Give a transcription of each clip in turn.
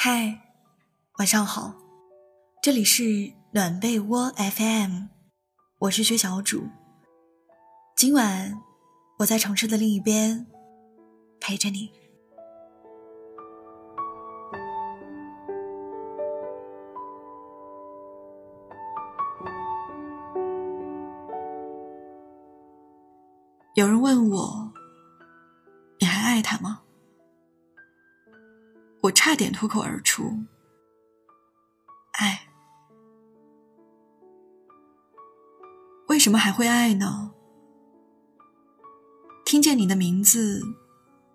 嗨，晚上好，这里是暖被窝 FM，我是薛小主。今晚我在城市的另一边陪着你。有人问我，你还爱他吗？差点脱口而出：“爱。”为什么还会爱呢？听见你的名字，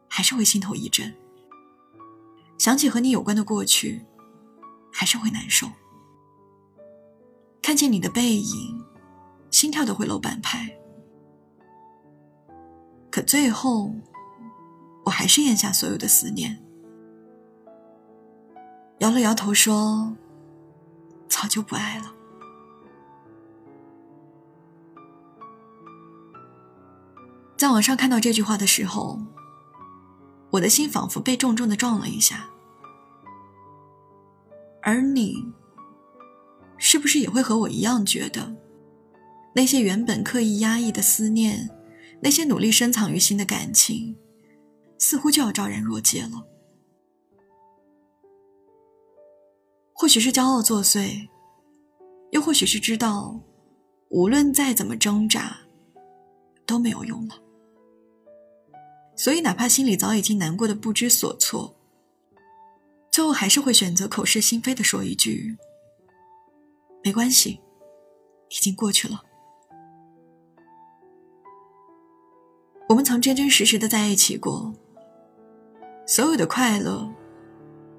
还是会心头一震；想起和你有关的过去，还是会难受；看见你的背影，心跳都会漏半拍。可最后，我还是咽下所有的思念。摇了摇头，说：“早就不爱了。”在网上看到这句话的时候，我的心仿佛被重重的撞了一下。而你，是不是也会和我一样觉得，那些原本刻意压抑的思念，那些努力深藏于心的感情，似乎就要昭然若揭了？或许是骄傲作祟，又或许是知道，无论再怎么挣扎，都没有用了。所以，哪怕心里早已经难过的不知所措，最后还是会选择口是心非的说一句：“没关系，已经过去了。”我们曾真真实实的在一起过，所有的快乐，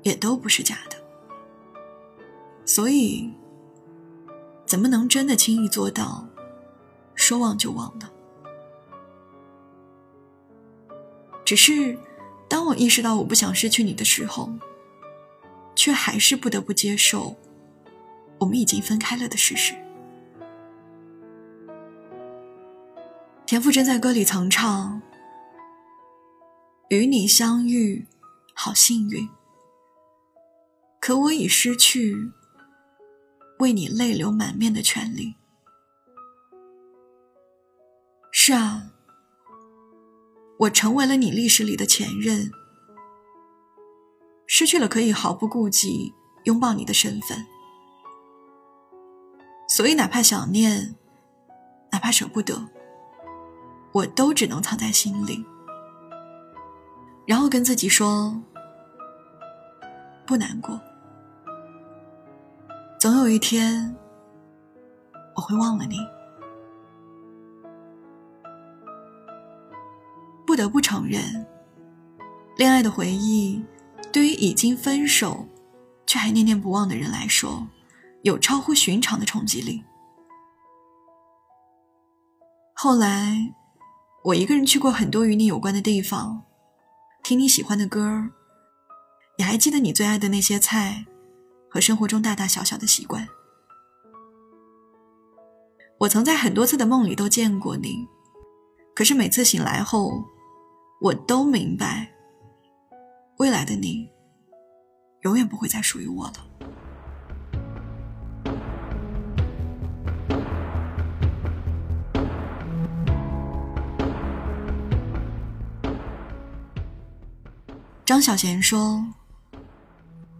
也都不是假的。所以，怎么能真的轻易做到说忘就忘呢？只是，当我意识到我不想失去你的时候，却还是不得不接受我们已经分开了的事实。田馥甄在歌里曾唱：“与你相遇，好幸运，可我已失去。”为你泪流满面的权利。是啊，我成为了你历史里的前任，失去了可以毫不顾忌拥抱你的身份。所以，哪怕想念，哪怕舍不得，我都只能藏在心里，然后跟自己说：不难过。总有一天，我会忘了你。不得不承认，恋爱的回忆对于已经分手却还念念不忘的人来说，有超乎寻常的冲击力。后来，我一个人去过很多与你有关的地方，听你喜欢的歌也还记得你最爱的那些菜。和生活中大大小小的习惯，我曾在很多次的梦里都见过你，可是每次醒来后，我都明白，未来的你，永远不会再属于我了。张小娴说。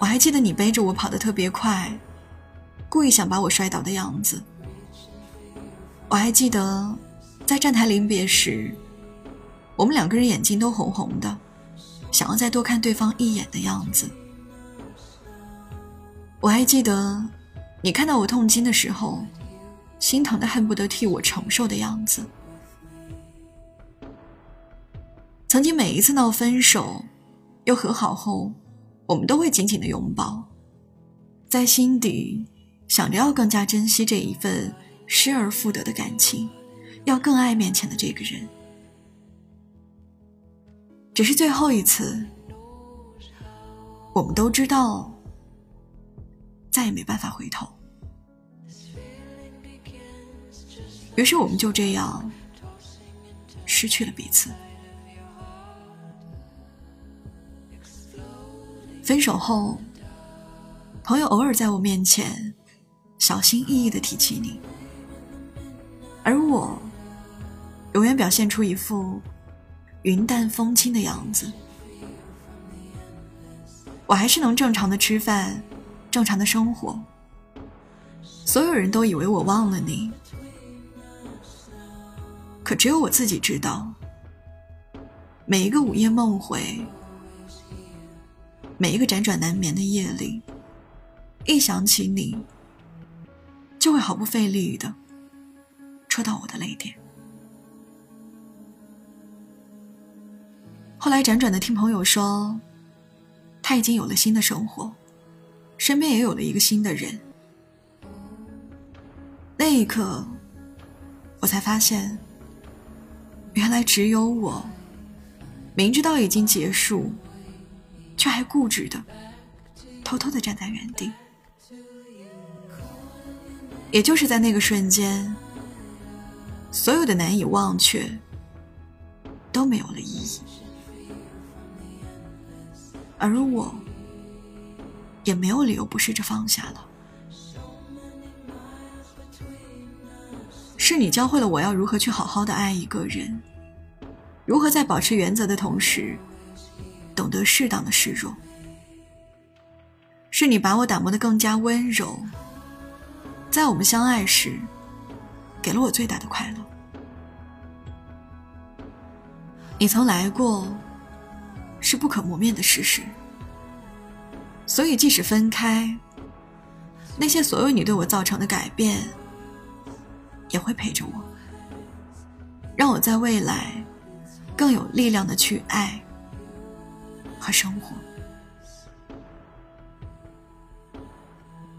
我还记得你背着我跑得特别快，故意想把我摔倒的样子。我还记得在站台临别时，我们两个人眼睛都红红的，想要再多看对方一眼的样子。我还记得你看到我痛经的时候，心疼的恨不得替我承受的样子。曾经每一次闹分手，又和好后，我们都会紧紧的拥抱，在心底想着要更加珍惜这一份失而复得的感情，要更爱面前的这个人。只是最后一次，我们都知道，再也没办法回头。于是我们就这样失去了彼此。分手后，朋友偶尔在我面前小心翼翼的提起你，而我永远表现出一副云淡风轻的样子。我还是能正常的吃饭，正常的生活。所有人都以为我忘了你。可只有我自己知道，每一个午夜梦回，每一个辗转难眠的夜里，一想起你，就会毫不费力的戳到我的泪点。后来辗转的听朋友说，他已经有了新的生活，身边也有了一个新的人。那一刻，我才发现。原来只有我，明知道已经结束，却还固执的、偷偷的站在原地。也就是在那个瞬间，所有的难以忘却都没有了意义，而我也没有理由不试着放下了。是你教会了我要如何去好好的爱一个人，如何在保持原则的同时，懂得适当的示弱。是你把我打磨的更加温柔，在我们相爱时，给了我最大的快乐。你曾来过，是不可磨灭的事实。所以即使分开，那些所有你对我造成的改变。也会陪着我，让我在未来更有力量的去爱和生活。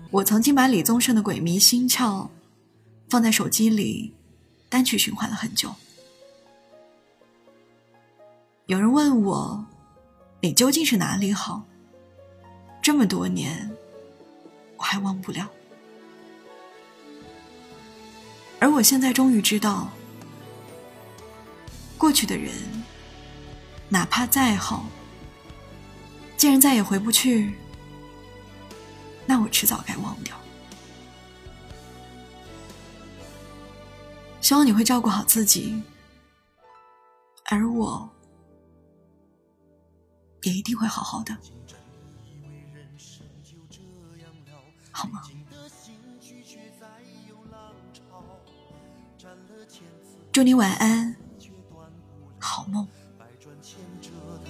我曾经把李宗盛的《鬼迷心窍》放在手机里单曲循环了很久。有人问我，你究竟是哪里好？这么多年，我还忘不了。而我现在终于知道，过去的人，哪怕再好，既然再也回不去，那我迟早该忘掉。希望你会照顾好自己，而我也一定会好好的，好吗？祝你晚安，好梦。